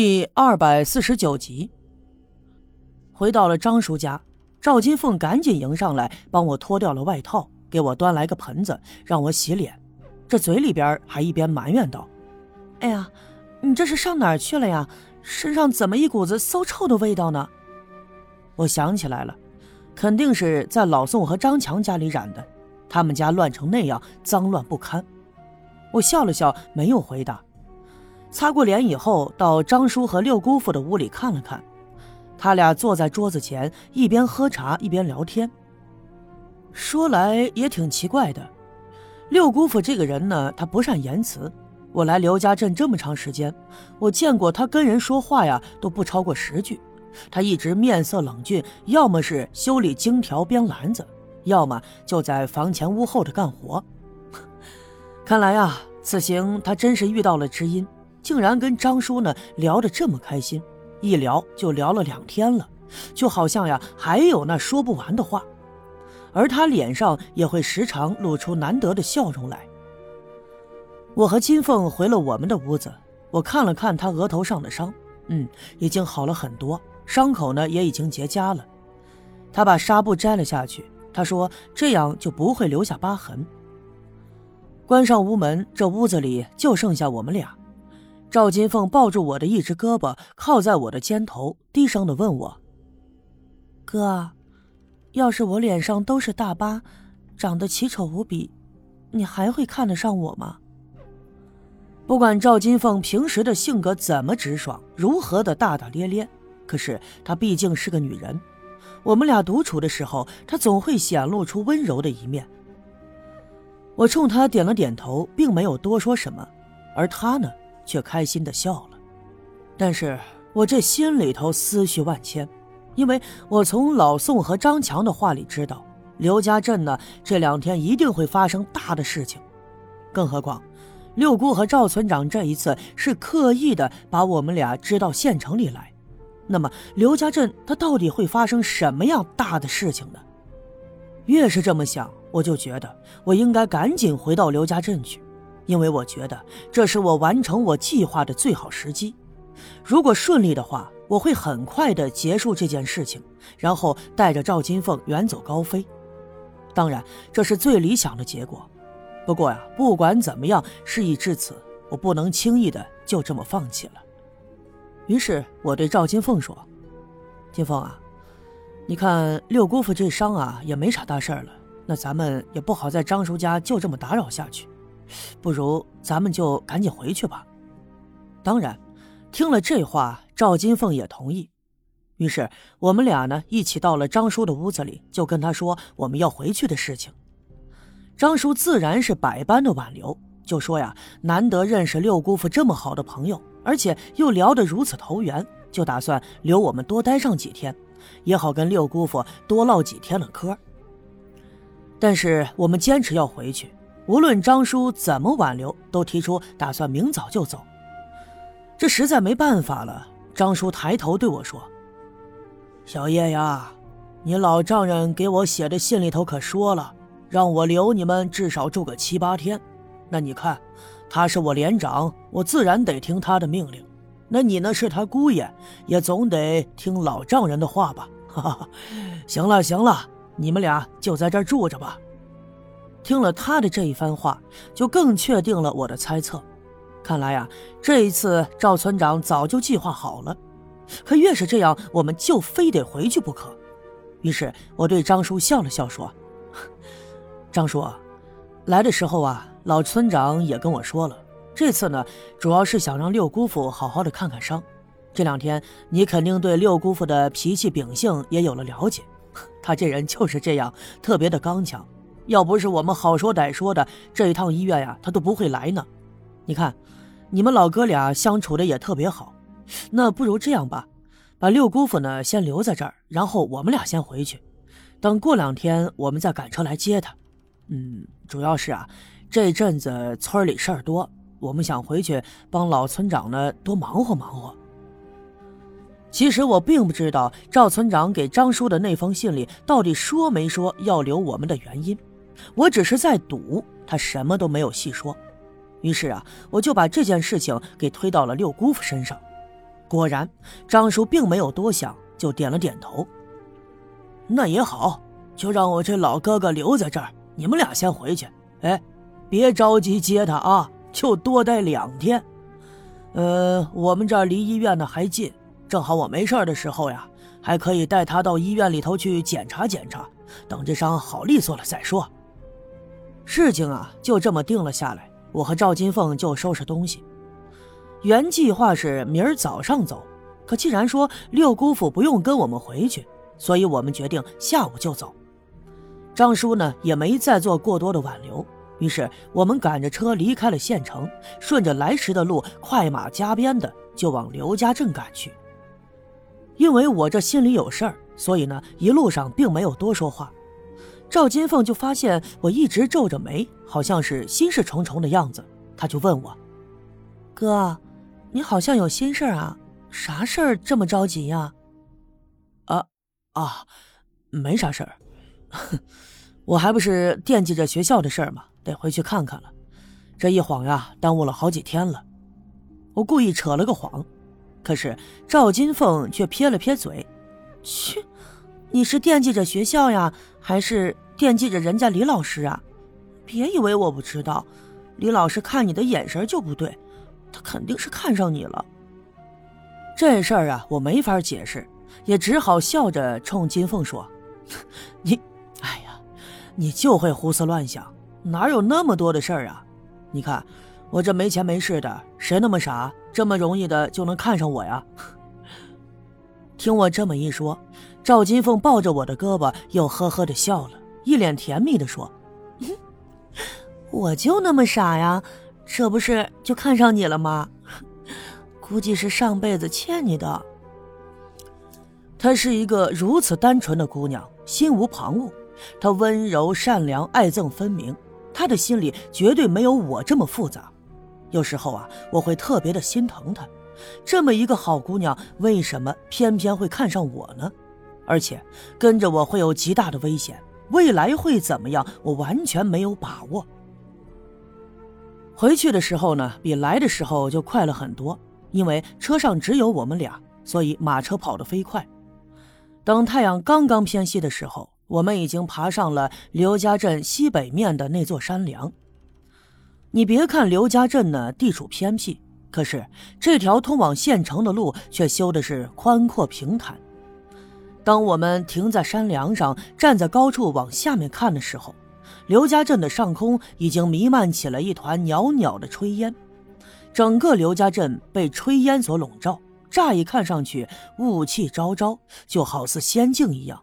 第二百四十九集，回到了张叔家，赵金凤赶紧迎上来，帮我脱掉了外套，给我端来个盆子，让我洗脸。这嘴里边还一边埋怨道：“哎呀，你这是上哪儿去了呀？身上怎么一股子馊臭的味道呢？”我想起来了，肯定是在老宋和张强家里染的，他们家乱成那样，脏乱不堪。我笑了笑，没有回答。擦过脸以后，到张叔和六姑父的屋里看了看，他俩坐在桌子前，一边喝茶一边聊天。说来也挺奇怪的，六姑父这个人呢，他不善言辞。我来刘家镇这么长时间，我见过他跟人说话呀，都不超过十句。他一直面色冷峻，要么是修理荆条编篮子，要么就在房前屋后的干活。看来呀，此行他真是遇到了知音。竟然跟张叔呢聊得这么开心，一聊就聊了两天了，就好像呀还有那说不完的话，而他脸上也会时常露出难得的笑容来。我和金凤回了我们的屋子，我看了看他额头上的伤，嗯，已经好了很多，伤口呢也已经结痂了。他把纱布摘了下去，他说这样就不会留下疤痕。关上屋门，这屋子里就剩下我们俩。赵金凤抱住我的一只胳膊，靠在我的肩头，低声的问我：“哥，要是我脸上都是大疤，长得奇丑无比，你还会看得上我吗？”不管赵金凤平时的性格怎么直爽，如何的大大咧咧，可是她毕竟是个女人。我们俩独处的时候，她总会显露出温柔的一面。我冲她点了点头，并没有多说什么，而她呢？却开心的笑了，但是我这心里头思绪万千，因为我从老宋和张强的话里知道，刘家镇呢这两天一定会发生大的事情，更何况六姑和赵村长这一次是刻意的把我们俩支到县城里来，那么刘家镇他到底会发生什么样大的事情呢？越是这么想，我就觉得我应该赶紧回到刘家镇去。因为我觉得这是我完成我计划的最好时机，如果顺利的话，我会很快的结束这件事情，然后带着赵金凤远走高飞。当然，这是最理想的结果。不过呀，不管怎么样，事已至此，我不能轻易的就这么放弃了。于是我对赵金凤说：“金凤啊，你看六姑父这伤啊，也没啥大事了，那咱们也不好在张叔家就这么打扰下去。”不如咱们就赶紧回去吧。当然，听了这话，赵金凤也同意。于是我们俩呢一起到了张叔的屋子里，就跟他说我们要回去的事情。张叔自然是百般的挽留，就说呀，难得认识六姑父这么好的朋友，而且又聊得如此投缘，就打算留我们多待上几天，也好跟六姑父多唠几天的嗑。但是我们坚持要回去。无论张叔怎么挽留，都提出打算明早就走。这实在没办法了。张叔抬头对我说：“小叶呀，你老丈人给我写的信里头可说了，让我留你们至少住个七八天。那你看，他是我连长，我自然得听他的命令。那你呢，是他姑爷，也总得听老丈人的话吧？哈哈，行了行了，你们俩就在这住着吧。”听了他的这一番话，就更确定了我的猜测。看来呀，这一次赵村长早就计划好了。可越是这样，我们就非得回去不可。于是我对张叔笑了笑，说：“ 张叔，来的时候啊，老村长也跟我说了，这次呢，主要是想让六姑父好好的看看伤。这两天你肯定对六姑父的脾气秉性也有了了解，他这人就是这样，特别的刚强。”要不是我们好说歹说的，这一趟医院呀，他都不会来呢。你看，你们老哥俩相处的也特别好，那不如这样吧，把六姑父呢先留在这儿，然后我们俩先回去，等过两天我们再赶车来接他。嗯，主要是啊，这阵子村里事儿多，我们想回去帮老村长呢多忙活忙活。其实我并不知道赵村长给张叔的那封信里到底说没说要留我们的原因。我只是在赌，他什么都没有细说。于是啊，我就把这件事情给推到了六姑父身上。果然，张叔并没有多想，就点了点头。那也好，就让我这老哥哥留在这儿，你们俩先回去。哎，别着急接他啊，就多待两天。呃，我们这儿离医院呢还近，正好我没事的时候呀，还可以带他到医院里头去检查检查。等这伤好利索了再说。事情啊，就这么定了下来。我和赵金凤就收拾东西。原计划是明儿早上走，可既然说六姑父不用跟我们回去，所以我们决定下午就走。张叔呢也没再做过多的挽留，于是我们赶着车离开了县城，顺着来时的路快马加鞭的就往刘家镇赶去。因为我这心里有事儿，所以呢一路上并没有多说话。赵金凤就发现我一直皱着眉，好像是心事重重的样子，他就问我：“哥。”你好像有心事啊？啥事儿这么着急呀？啊啊，没啥事儿，我还不是惦记着学校的事儿吗？得回去看看了。这一晃呀，耽误了好几天了。我故意扯了个谎，可是赵金凤却撇了撇嘴：“去，你是惦记着学校呀，还是惦记着人家李老师啊？别以为我不知道，李老师看你的眼神就不对。”他肯定是看上你了。这事儿啊，我没法解释，也只好笑着冲金凤说：“ 你，哎呀，你就会胡思乱想，哪有那么多的事儿啊？你看我这没钱没势的，谁那么傻，这么容易的就能看上我呀？” 听我这么一说，赵金凤抱着我的胳膊，又呵呵的笑了，一脸甜蜜的说：“我就那么傻呀？”这不是就看上你了吗？估计是上辈子欠你的。她是一个如此单纯的姑娘，心无旁骛。她温柔善良，爱憎分明。她的心里绝对没有我这么复杂。有时候啊，我会特别的心疼她。这么一个好姑娘，为什么偏偏会看上我呢？而且跟着我会有极大的危险，未来会怎么样，我完全没有把握。回去的时候呢，比来的时候就快了很多，因为车上只有我们俩，所以马车跑得飞快。等太阳刚刚偏西的时候，我们已经爬上了刘家镇西北面的那座山梁。你别看刘家镇呢地处偏僻，可是这条通往县城的路却修的是宽阔平坦。当我们停在山梁上，站在高处往下面看的时候，刘家镇的上空已经弥漫起了一团袅袅的炊烟，整个刘家镇被炊烟所笼罩，乍一看上去雾气昭昭，就好似仙境一样。